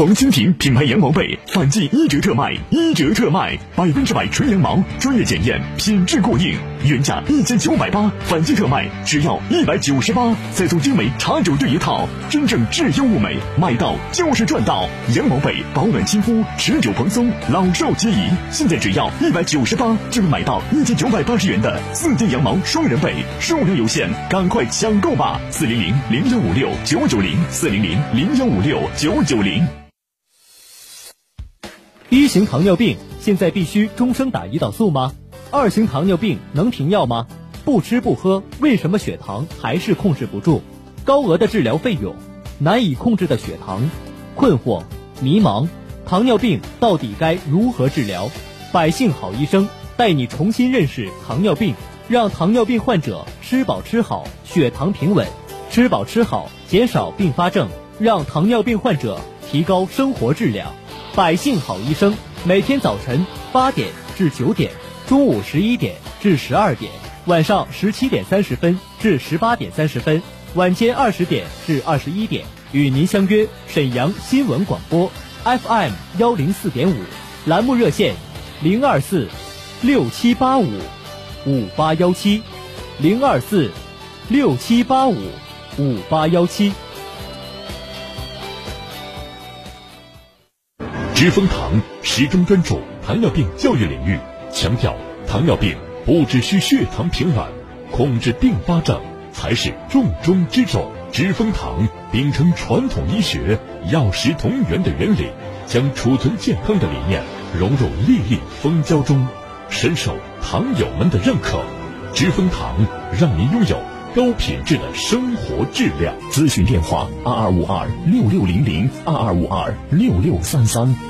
红蜻蜓品牌羊毛被反季一折特卖，一折特卖，百分之百纯羊毛，专业检验，品质过硬，原价一千九百八，反季特卖只要一百九十八，再送精美茶酒对一套，真正质优物美，买到就是赚到。羊毛被保暖亲肤，持久蓬松，老少皆宜。现在只要一百九十八，就能买到一千九百八十元的四件羊毛双人被，数量有限，赶快抢购吧！四零零零幺五六九九零，四零零零幺五六九九零。一型糖尿病现在必须终生打胰岛素吗？二型糖尿病能停药吗？不吃不喝，为什么血糖还是控制不住？高额的治疗费用，难以控制的血糖，困惑、迷茫，糖尿病到底该如何治疗？百姓好医生带你重新认识糖尿病，让糖尿病患者吃饱吃好，血糖平稳，吃饱吃好，减少并发症，让糖尿病患者提高生活质量。百姓好医生，每天早晨八点至九点，中午十一点至十二点，晚上十七点三十分至十八点三十分，晚间二十点至二十一点，与您相约沈阳新闻广播 FM 幺零四点五，栏目热线零二四六七八五五八幺七零二四六七八五五八幺七。知蜂堂始终专注糖尿病教育领域，强调糖尿病不只需血糖平稳，控制并发症才是重中之重。知蜂堂秉承传统医学药食同源的原理，将储存健康的理念融入粒粒蜂胶中，深受糖友们的认可。知蜂堂让您拥有高品质的生活质量。咨询电话：二二五二六六零零二二五二六六三三。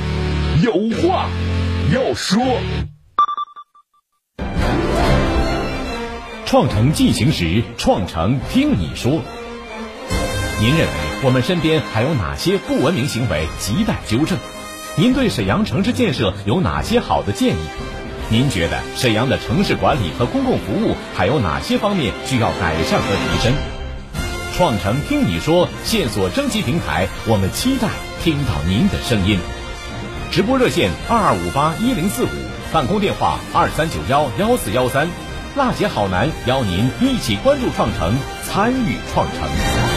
有话要说。创城进行时，创城听你说。您认为我们身边还有哪些不文明行为亟待纠正？您对沈阳城市建设有哪些好的建议？您觉得沈阳的城市管理和公共服务还有哪些方面需要改善和提升？创城听你说线索征集平台，我们期待听到您的声音。直播热线二二五八一零四五，办公电话二三九幺幺四幺三。辣姐好男邀您一起关注创城，参与创城。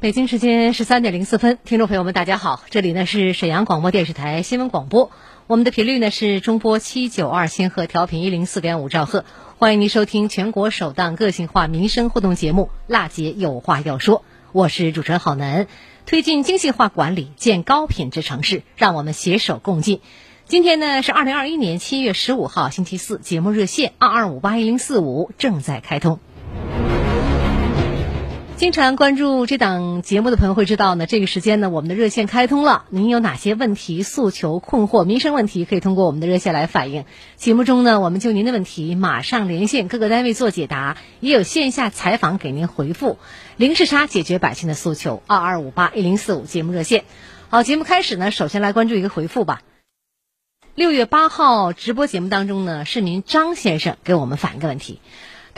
北京时间十三点零四分，听众朋友们，大家好，这里呢是沈阳广播电视台新闻广播，我们的频率呢是中波七九二千赫调频一零四点五兆赫，欢迎您收听全国首档个性化民生互动节目《辣姐有话要说》，我是主持人郝楠，推进精细化管理，建高品质城市，让我们携手共进。今天呢是二零二一年七月十五号星期四，节目热线二二五八一零四五正在开通。经常关注这档节目的朋友会知道呢，这个时间呢，我们的热线开通了。您有哪些问题、诉求、困惑、民生问题，可以通过我们的热线来反映。节目中呢，我们就您的问题马上连线各个单位做解答，也有线下采访给您回复。零时差解决百姓的诉求，二二五八一零四五节目热线。好，节目开始呢，首先来关注一个回复吧。六月八号直播节目当中呢，是您张先生给我们反映个问题。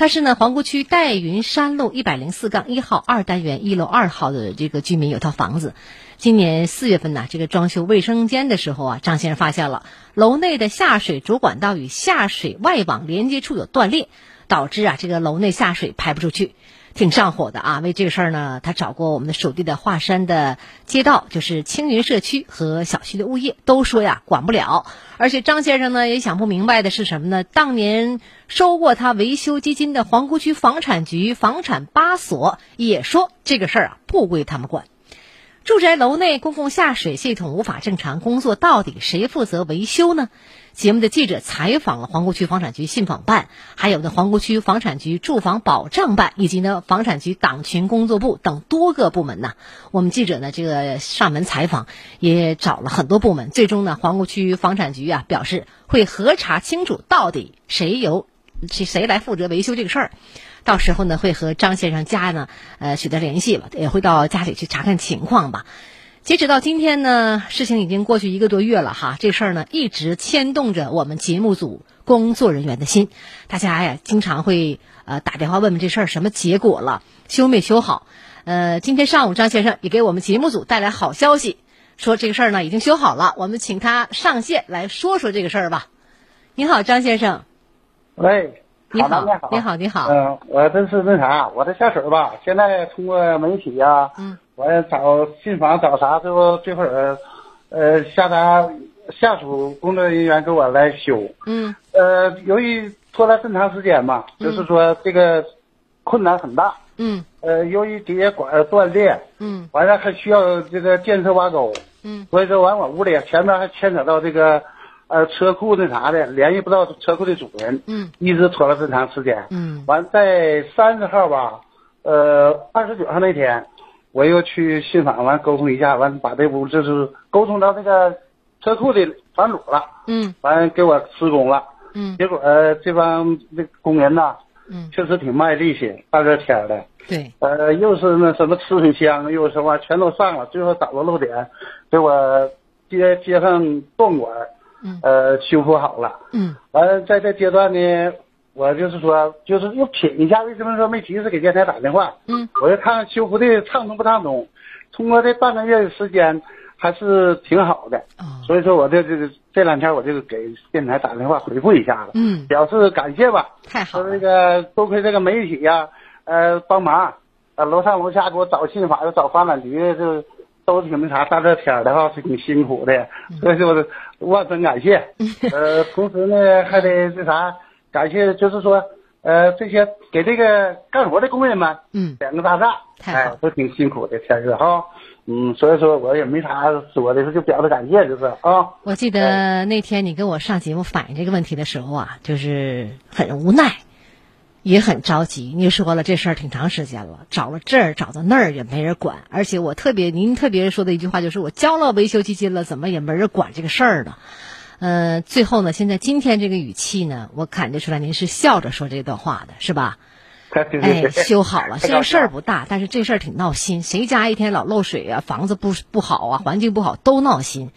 他是呢，皇姑区戴云山路一百零四杠一号二单元一楼二号的这个居民有套房子，今年四月份呢，这个装修卫生间的时候啊，张先生发现了楼内的下水主管道与下水外网连接处有断裂，导致啊这个楼内下水排不出去。挺上火的啊！为这个事儿呢，他找过我们的属地的华山的街道，就是青云社区和小区的物业，都说呀管不了。而且张先生呢也想不明白的是什么呢？当年收过他维修基金的皇姑区房产局房产八所也说这个事儿啊不归他们管。住宅楼内公共下水系统无法正常工作，到底谁负责维修呢？节目的记者采访了皇姑区房产局信访办，还有呢皇姑区房产局住房保障办，以及呢房产局党群工作部等多个部门呢。我们记者呢这个上门采访，也找了很多部门，最终呢皇姑区房产局啊表示会核查清楚到底谁由谁谁来负责维修这个事儿。到时候呢会和张先生家呢呃取得联系吧，也会到家里去查看情况吧。截止到今天呢，事情已经过去一个多月了哈。这事儿呢，一直牵动着我们节目组工作人员的心。大家呀，经常会呃打电话问问这事儿什么结果了，修没修好？呃，今天上午张先生也给我们节目组带来好消息，说这个事儿呢已经修好了。我们请他上线来说说这个事儿吧。你好，张先生。喂，你好，你好，你好。嗯，我这是那啥，我这下水吧，现在通过媒体呀，嗯。我找信访找啥，最后这会儿，呃，下达下属工作人员给我来修。嗯。呃，由于拖了这么长时间嘛，就是说这个困难很大。嗯。呃，由于底下管断裂。嗯。完了还需要这个建设挖沟。嗯。所以说完我屋里前面还牵扯到这个，呃，车库那啥的，联系不到车库的主人。嗯。一直拖了这么长时间。嗯。完在三十号吧，呃，二十九号那天。我又去信访完沟通一下，完把这屋就是沟通到那个车库的房主了。嗯。完给我施工了。嗯。结果这帮那工人呐，嗯，确实挺卖力气，大热天的。对。呃，又是那什么吃水枪，又什么全都上了，最后找到漏点，给我接接上断管，嗯，呃，修复好了。嗯。完在这阶段呢。我就是说，就是又品一下，为什么说没及时给电台打电话？嗯，我就看看修复的畅通不畅通，通过这半个月的时间，还是挺好的。哦，所以说我这这这两天我就给电台打电话回复一下子，嗯，表示感谢吧。太好了。说这个多亏这个媒体呀，呃，帮忙，呃，楼上楼下给我找信访，又找房产局，就都挺那啥，大热天的哈，是挺辛苦的，所以说万分感谢。呃，同时呢，还得这啥。感谢，就是说，呃，这些给这个干活的工人们，嗯，点个大赞，哎，都挺辛苦的，天热哈，嗯，所以说我也没啥说的，就表示感谢，就是啊。我记得那天你跟我上节目反映这个问题的时候啊，就是很无奈，也很着急。你说了这事儿挺长时间了，找了这儿找到那儿也没人管，而且我特别，您特别说的一句话就是，我交了维修基金了，怎么也没人管这个事儿呢？呃，最后呢，现在今天这个语气呢，我感觉出来您是笑着说这段话的，是吧？哎，修好了，虽然事儿不大，但是这事儿挺闹心。谁家一天老漏水啊，房子不不好啊，环境不好都闹心。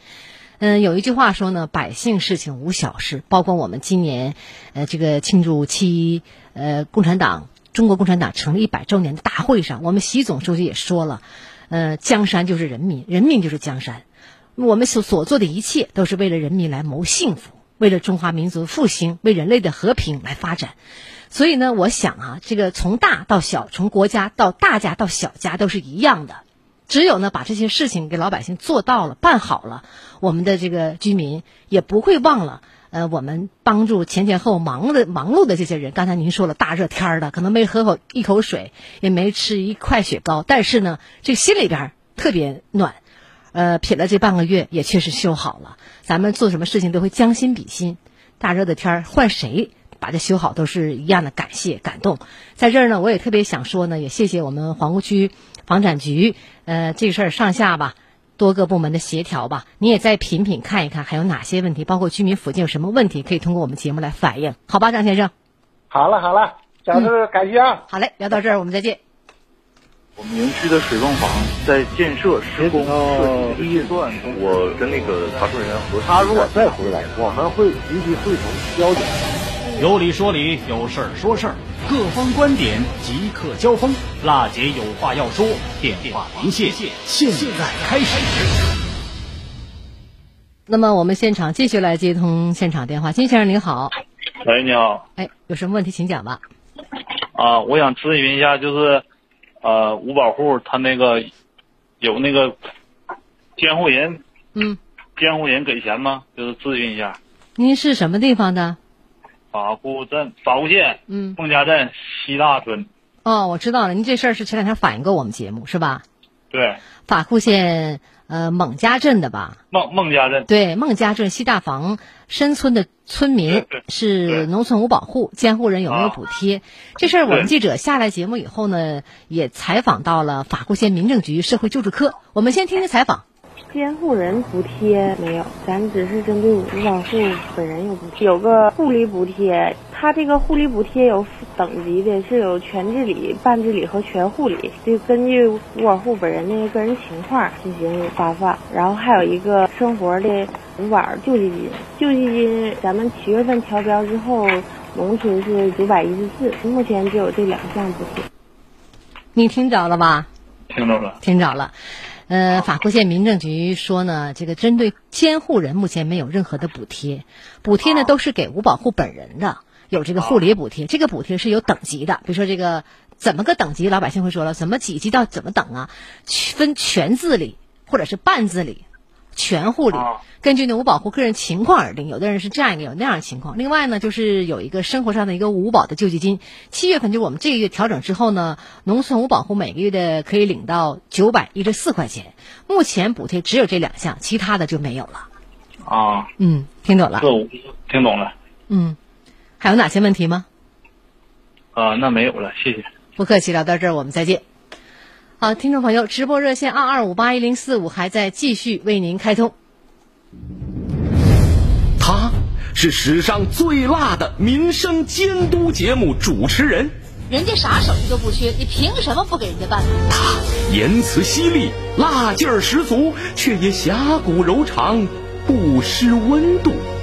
嗯，有一句话说呢，百姓事情无小事，包括我们今年，呃，这个庆祝七呃共产党中国共产党成立一百周年的大会上，我们习总书记也说了，呃，江山就是人民，人民就是江山。我们所所做的一切都是为了人民来谋幸福，为了中华民族复兴，为人类的和平来发展。所以呢，我想啊，这个从大到小，从国家到大家到小家都是一样的。只有呢，把这些事情给老百姓做到了、办好了，我们的这个居民也不会忘了。呃，我们帮助前前后忙的忙碌的这些人，刚才您说了，大热天儿的，可能没喝口一口水，也没吃一块雪糕，但是呢，这心里边特别暖。呃，品了这半个月，也确实修好了。咱们做什么事情都会将心比心。大热的天儿，换谁把这修好，都是一样的感谢感动。在这儿呢，我也特别想说呢，也谢谢我们皇姑区房产局，呃，这事儿上下吧。多个部门的协调吧，你也再品品看一看，还有哪些问题，包括居民附近有什么问题，可以通过我们节目来反映，好吧，张先生。好了好了，小志感谢啊。好嘞，聊到这儿，我们再见。我们园区的水泵房在建设施工设计阶段，我跟那个查收人员核他如果再回来，我们会集体汇总交检。有理说理，有事儿说事儿，各方观点即刻交锋。辣姐有话要说，电话连线现在开始。那么我们现场继续来接通现场电话，金先生您好。喂，你好。哎，有什么问题请讲吧。啊，我想咨询一下，就是呃，五保户他那个有那个监护人，嗯，监护人给钱吗？就是咨询一下。您是什么地方的？法库镇法库县，嗯，孟家镇西大村。哦，我知道了，您这事儿是前两天反映过我们节目是吧？对。法库县呃孟家镇的吧？孟孟家镇。对，孟家镇西大房深村的村民是农村五保户，监护人有没有补贴？这事儿我们记者下来节目以后呢，也采访到了法库县民政局社会救助科。我们先听听采访。监护人补贴没有，咱只是针对五保户本人有补贴，有个护理补贴。他这个护理补贴有等级的，是有全治理、半治理和全护理，就根据五保户本人的个人情况进行发放。然后还有一个生活的五保救济金，救济金咱们七月份调标之后，农村是九百一十四，目前只有这两项补贴。你听着了吧？听着了，听着了。呃，法库县民政局说呢，这个针对监护人目前没有任何的补贴，补贴呢都是给五保户本人的，有这个护理补贴，这个补贴是有等级的，比如说这个怎么个等级，老百姓会说了，怎么几级到怎么等啊？分全自理或者是半自理。全护理，根据呢五保户个人情况而定，有的人是这样一个，有那样的情况。另外呢，就是有一个生活上的一个五保的救济金，七月份就是我们这个月调整之后呢，农村五保户每个月的可以领到九百一十四块钱。目前补贴只有这两项，其他的就没有了。啊，嗯，听懂了。听懂了。嗯，还有哪些问题吗？啊，那没有了，谢谢。不客气，聊到这儿我们再见。好，听众朋友，直播热线二二五八一零四五还在继续为您开通。他是史上最辣的民生监督节目主持人，人家啥手艺都不缺，你凭什么不给人家办？他言辞犀利，辣劲儿十足，却也侠骨柔肠，不失温度。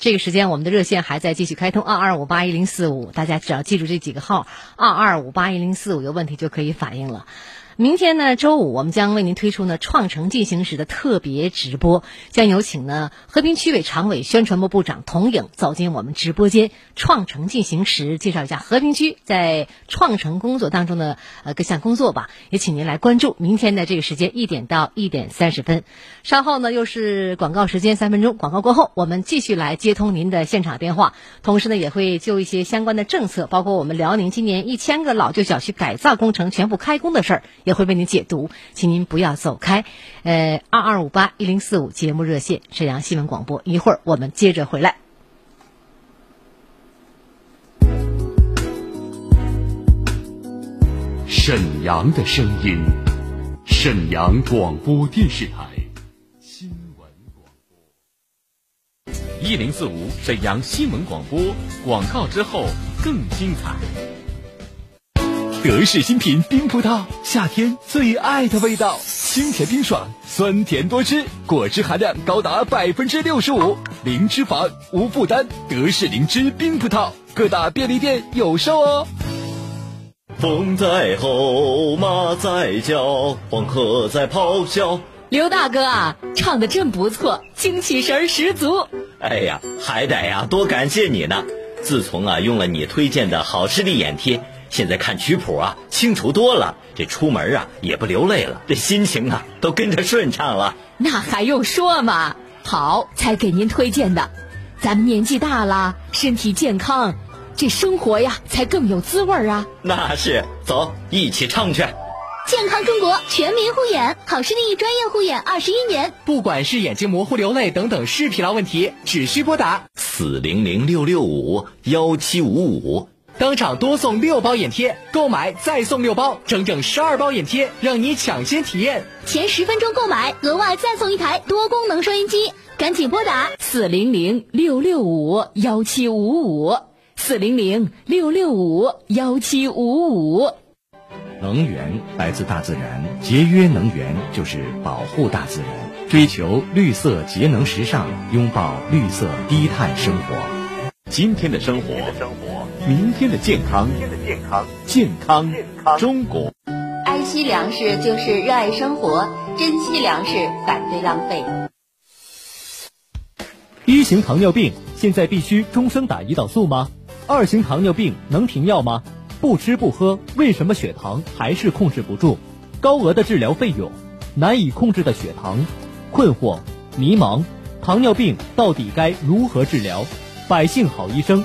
这个时间，我们的热线还在继续开通，二二五八一零四五，大家只要记住这几个号，二二五八一零四五，有问题就可以反映了。明天呢，周五我们将为您推出呢“创城进行时”的特别直播，将有请呢和平区委常委、宣传部部长童颖走进我们直播间，“创城进行时”介绍一下和平区在创城工作当中的呃各项工作吧，也请您来关注。明天的这个时间一点到一点三十分，稍后呢又是广告时间三分钟，广告过后我们继续来接通您的现场电话，同时呢也会就一些相关的政策，包括我们辽宁今年一千个老旧小区改造工程全部开工的事儿。也会为您解读，请您不要走开。呃，二二五八一零四五节目热线，沈阳新闻广播，一会儿我们接着回来。沈阳的声音，沈阳广播电视台新闻广播。一零四五沈阳新闻广播广告之后更精彩。德式新品冰葡萄，夏天最爱的味道，清甜冰爽，酸甜多汁，果汁含量高达百分之六十五，零脂肪，无负担。德式灵芝冰葡萄，各大便利店有售哦。风在吼，马在叫，黄河在咆哮。刘大哥啊，唱的真不错，精气神十足。哎呀，还得呀多感谢你呢。自从啊用了你推荐的好视力眼贴，现在看曲谱啊清楚多了，这出门啊也不流泪了，这心情啊都跟着顺畅了。那还用说吗？好，才给您推荐的。咱们年纪大了，身体健康，这生活呀才更有滋味啊。那是，走，一起唱去。健康中国，全民护眼，好视力专业护眼二十一年。不管是眼睛模糊、流泪等等视疲劳问题，只需拨打四零零六六五幺七五五，当场多送六包眼贴，购买再送六包，整整十二包眼贴，让你抢先体验。前十分钟购买，额外再送一台多功能收音机，赶紧拨打四零零六六五幺七五五，四零零六六五幺七五五。能源来自大自然，节约能源就是保护大自然，追求绿色节能时尚，拥抱绿色低碳生活。今天的生活，明天的健康，健康中国。爱惜粮食就是热爱生活，珍惜粮食，反对浪费。一型糖尿病现在必须终生打胰岛素吗？二型糖尿病能停药吗？不吃不喝，为什么血糖还是控制不住？高额的治疗费用，难以控制的血糖，困惑、迷茫，糖尿病到底该如何治疗？百姓好医生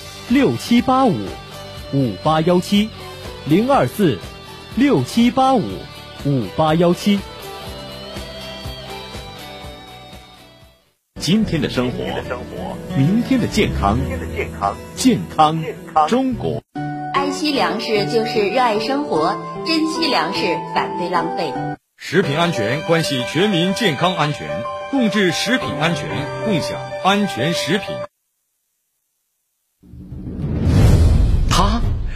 六七八五五八幺七零二四六七八五五八幺七。今天的生活，明天的健康，健康中国。爱惜粮食就是热爱生活，珍惜粮食，反对浪费。食品安全关系全民健康安全，共治食品安全，共享安全食品。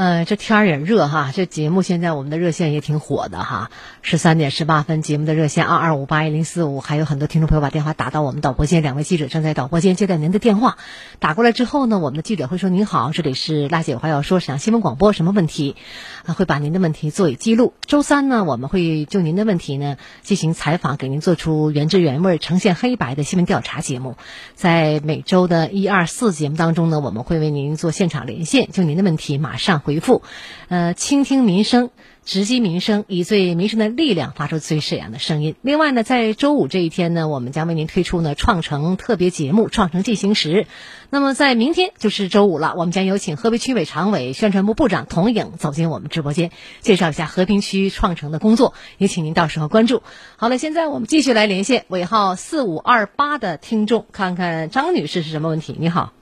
呃，这天儿也热哈，这节目现在我们的热线也挺火的哈，十三点十八分，节目的热线二二五八一零四五，还有很多听众朋友把电话打到我们导播间，两位记者正在导播间接待您的电话。打过来之后呢，我们的记者会说：“您好，这里是辣姐有话要说，沈阳新闻广播，什么问题？”，会把您的问题做以记录。周三呢，我们会就您的问题呢进行采访，给您做出原汁原味、呈现黑白的新闻调查节目。在每周的一二四节目当中呢，我们会为您做现场连线，就您的问题马上回复。呃，倾听民生。直击民生，以最民生的力量发出最沈阳的声音。另外呢，在周五这一天呢，我们将为您推出呢创城特别节目《创城进行时》。那么在明天就是周五了，我们将有请河北区委常委、宣传部部长童颖走进我们直播间，介绍一下和平区创城的工作，也请您到时候关注。好了，现在我们继续来连线尾号四五二八的听众，看看张女士是什么问题？你好，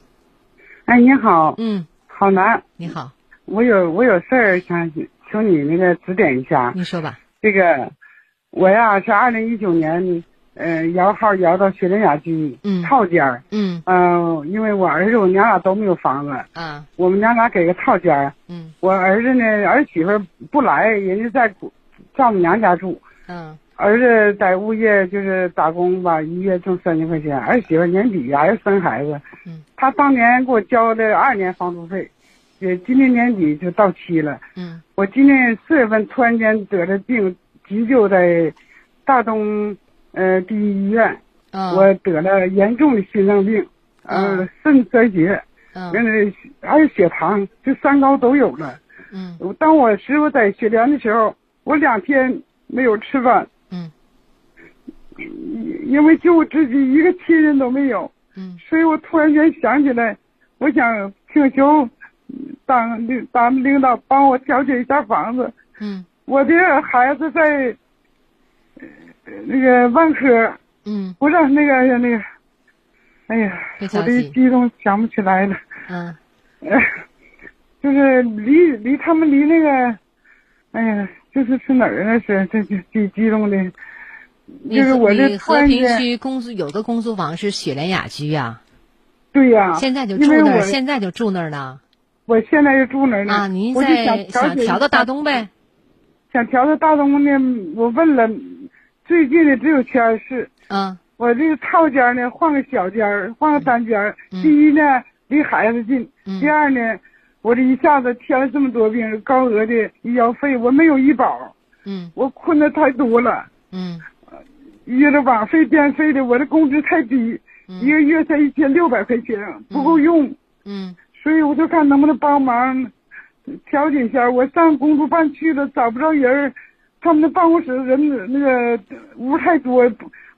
哎，你好，嗯，好男，你好，我有我有事儿想求你那个指点一下。你说吧。这个，我呀是二零一九年，呃，摇号摇到雪莲雅居，嗯，套间儿，嗯，嗯，因为我儿子我娘俩都没有房子，啊，我们娘俩给个套间儿，嗯，我儿子呢儿媳妇不来，人家在丈母娘家住，嗯，儿子在物业就是打工吧，一月挣三千块钱，儿媳妇年底呀要生孩子，嗯，他当年给我交的二年房租费，也今年年底就到期了，嗯，我今年四月份突然间得了病，急救在大东呃第一医院，嗯。我得了严重的心脏病，呃肾衰竭，嗯。那个还有血糖，就三高都有了。嗯，当我师傅在雪莲的时候，我两天没有吃饭。嗯，因为就我自己一个亲人都没有。嗯，所以我突然间想起来，我想请求当领咱们领导帮我调解一下房子。嗯，我的孩子在呃那个万科。嗯，不是那个那个，哎呀，我这激动想不起来了。嗯，呃，就是离离他们离那个，哎呀，就是是哪儿那？是这这激激动的，就是我这你和平区公租有个公租房是雪莲雅居呀。对呀。现在就住那儿，现在就住那儿呢。我现在是住那儿呢。啊，您在想调到大东呗？想调到大东呢？我问了，最近的只有全市。嗯。我这个套间呢，换个小间换个单间嗯、第一呢，离孩子近；嗯、第二呢，我这一下子添了这么多病，高额的医药费，我没有医保。嗯。我困的太多了。嗯。约了网费、电费的，我的工资太低，嗯、一个月才一千六百块钱，不够用。嗯。所以我就看能不能帮忙调解一下。我上公租办去了，找不着人他们的办公室人那个屋太多。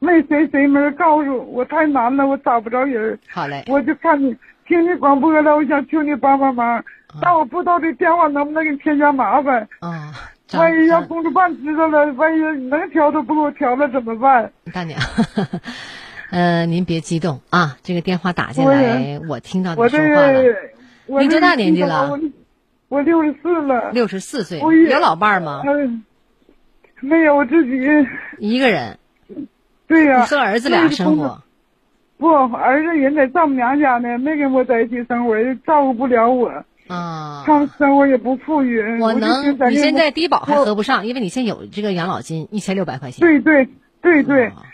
没谁谁没人告诉我，太难了，我找不着人。好嘞，我就看你听你广播了，我想求你帮帮忙。嗯、但我不知道这电话能不能给你添加麻烦。啊、嗯，万一让公主办知道了，万一能调都不给我调了怎么办？大娘，呃，您别激动啊，这个电话打进来，我听到你说话了。我你多大年纪了？我六十四了。六十四岁，有老伴儿吗？嗯，没有，我自己一个人。对呀、啊，你和儿子俩生活？不，儿子人在丈母娘家呢，没跟我在一起生活，照顾不了我。啊，他们生活也不富裕。我能，我你现在低保还合不上，因为你现在有这个养老金一千六百块钱。对对对对。啊、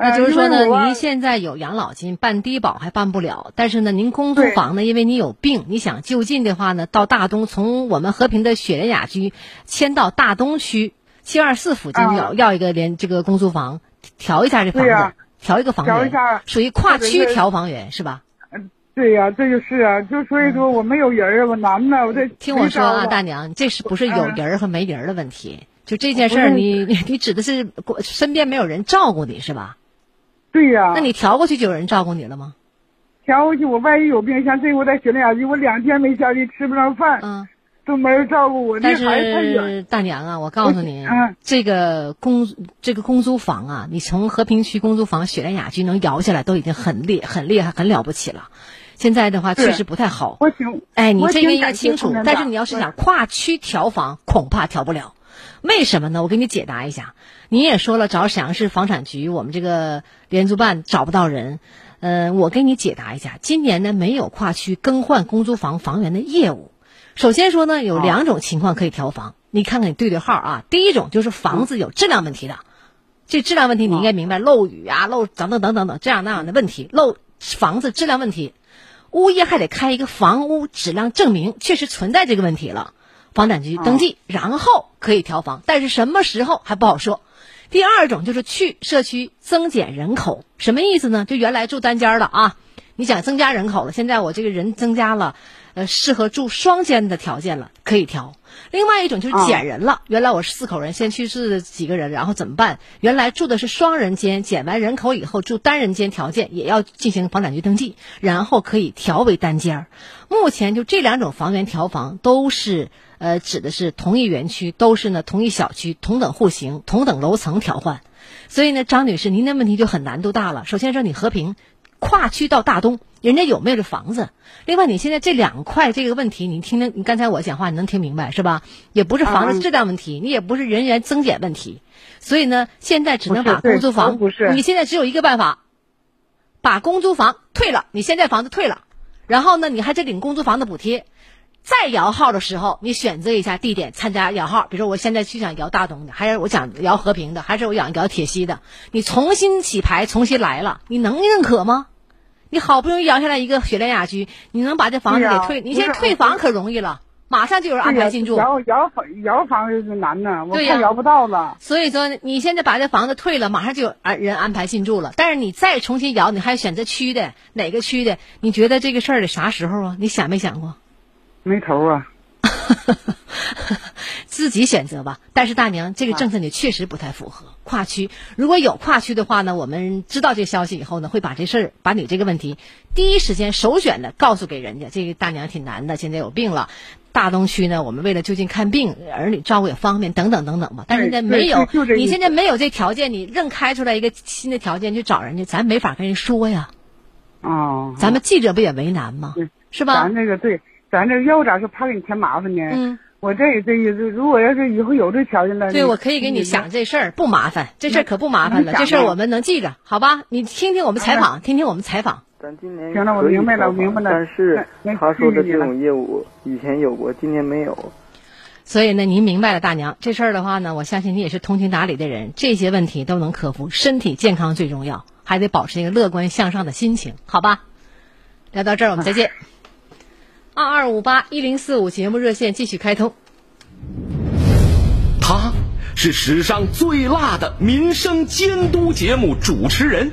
那就是说呢，您现在有养老金，办低保还办不了，但是呢，您公租房呢，因为你有病，你想就近的话呢，到大东，从我们和平的雪莲雅居迁到大东区七二四附近要、啊、要一个连这个公租房。调一下这房子，啊、调一个房源，属于跨区调房源是吧？嗯，对呀、啊，这就是啊，就所以说我没有人我难呐，我这听我说啊，大娘，这是不是有人儿和没人儿的问题？就这件事儿，你你你指的是身边没有人照顾你是吧？对呀、啊。那你调过去就有人照顾你了吗？调过去，我万一有病，像这我在雪莲雅居，我两天没下去，吃不上饭。嗯。都没人照顾我，但是大娘啊，我告诉你，嗯、这个公这个公租房啊，你从和平区公租房雪莲雅居能摇下来，都已经很厉很厉害很了不起了。现在的话确实不太好。我挺哎，你这个应该清楚。但是你要是想跨区调房，恐怕调不了。为什么呢？我给你解答一下。你也说了，找沈阳市房产局，我们这个廉租办找不到人。呃，我给你解答一下，今年呢没有跨区更换公租房房源的业务。首先说呢，有两种情况可以调房，你看看你对对号啊。第一种就是房子有质量问题的，这质量问题你应该明白，漏雨啊、漏等等等等等这样那样的问题，漏房子质量问题，物业还得开一个房屋质量证明，确实存在这个问题了，房产局登记，然后可以调房，但是什么时候还不好说。第二种就是去社区增减人口，什么意思呢？就原来住单间了啊，你想增加人口了，现在我这个人增加了。呃，适合住双间的条件了，可以调。另外一种就是减人了，原来我是四口人，先去世几个人，然后怎么办？原来住的是双人间，减完人口以后住单人间条件也要进行房产局登记，然后可以调为单间儿。目前就这两种房源调房都是呃指的是同一园区，都是呢同一小区，同等户型、同等楼层调换。所以呢，张女士，您的问题就很难度大了。首先说你和平。跨区到大东，人家有没有这房子？另外，你现在这两块这个问题，你听听，你刚才我讲话，你能听明白是吧？也不是房子质量问题，你也不是人员增减问题，所以呢，现在只能把公租房，你现在只有一个办法，把公租房退了，你现在房子退了，然后呢，你还得领公租房的补贴。再摇号的时候，你选择一下地点参加摇号。比如说，我现在去想摇大东的，还是我想摇和平的，还是我想摇铁西的？你重新起牌，重新来了，你能认可吗？你好不容易摇下来一个雪莲雅居，你能把这房子给退？你现在退房可容易了，马上就有人安排进驻。摇摇房摇房是难呢，我看摇不到了。所以说，你现在把这房子退了，马上就有人安排进驻了。但是你再重新摇，你还选择区的哪个区的？你觉得这个事儿得啥时候啊？你想没想过？没头啊，自己选择吧。但是大娘，这个政策你确实不太符合跨区。如果有跨区的话呢，我们知道这消息以后呢，会把这事儿，把你这个问题第一时间首选的告诉给人家。这个大娘挺难的，现在有病了。大东区呢，我们为了就近看病，儿女照顾也方便，等等等等吧。但是呢，没有，你现在没有这条件，你硬开出来一个新的条件去找人家，咱没法跟人说呀。哦，咱们记者不也为难吗？是吧？咱那个对。咱这要咋说怕给你添麻烦呢？嗯，我这这意思，如果要是以后有这条件了，对我可以给你想这事儿不麻烦，这事儿可不麻烦了，这事儿我们能记着，好吧？你听听我们采访，听听我们采访。咱今年行了，我明白了，我明白了。但是他说的这种业务以前有过，今年没有。所以呢，您明白了，大娘，这事儿的话呢，我相信你也是通情达理的人，这些问题都能克服。身体健康最重要，还得保持一个乐观向上的心情，好吧？聊到这儿，我们再见。二二五八一零四五节目热线继续开通。他是史上最辣的民生监督节目主持人，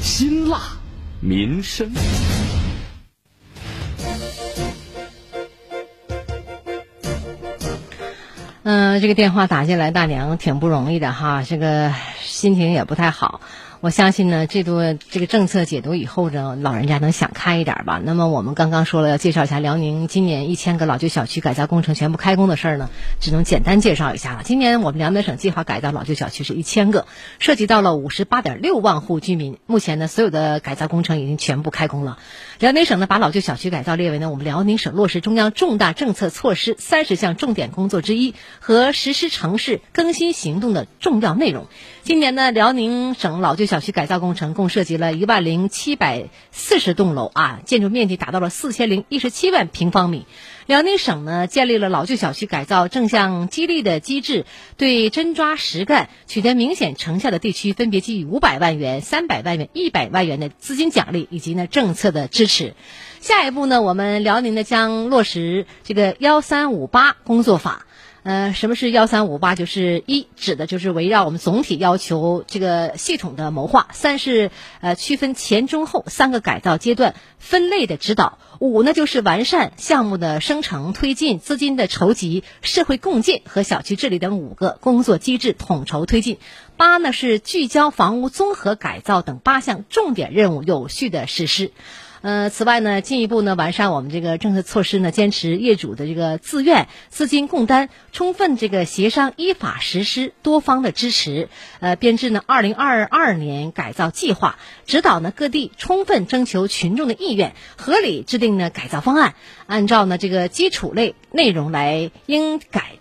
辛辣民生。嗯，这个电话打进来，大娘挺不容易的哈，这个心情也不太好。我相信呢，这多这个政策解读以后呢，老人家能想开一点吧。那么我们刚刚说了要介绍一下辽宁今年一千个老旧小区改造工程全部开工的事儿呢，只能简单介绍一下了。今年我们辽宁省计划改造老旧小区是一千个，涉及到了五十八点六万户居民。目前呢，所有的改造工程已经全部开工了。辽宁省呢，把老旧小区改造列为呢我们辽宁省落实中央重大政策措施三十项重点工作之一和实施城市更新行动的重要内容。今年呢，辽宁省老旧小区改造工程共涉及了一万零七百四十栋楼啊，建筑面积达到了四千零一十七万平方米。辽宁省呢，建立了老旧小区改造正向激励的机制，对真抓实干、取得明显成效的地区，分别给予五百万元、三百万元、一百万元的资金奖励以及呢政策的支持。下一步呢，我们辽宁呢将落实这个幺三五八工作法。呃，什么是幺三五八？就是一指的就是围绕我们总体要求这个系统的谋划；三是呃区分前中后三个改造阶段分类的指导；五呢就是完善项目的生成推进、资金的筹集、社会共建和小区治理等五个工作机制统筹推进；八呢是聚焦房屋综合改造等八项重点任务有序的实施。呃，此外呢，进一步呢完善我们这个政策措施呢，坚持业主的这个自愿、资金共担，充分这个协商依法实施，多方的支持。呃，编制呢二零二二年改造计划，指导呢各地充分征求群众的意愿，合理制定呢改造方案，按照呢这个基础类内容来应改。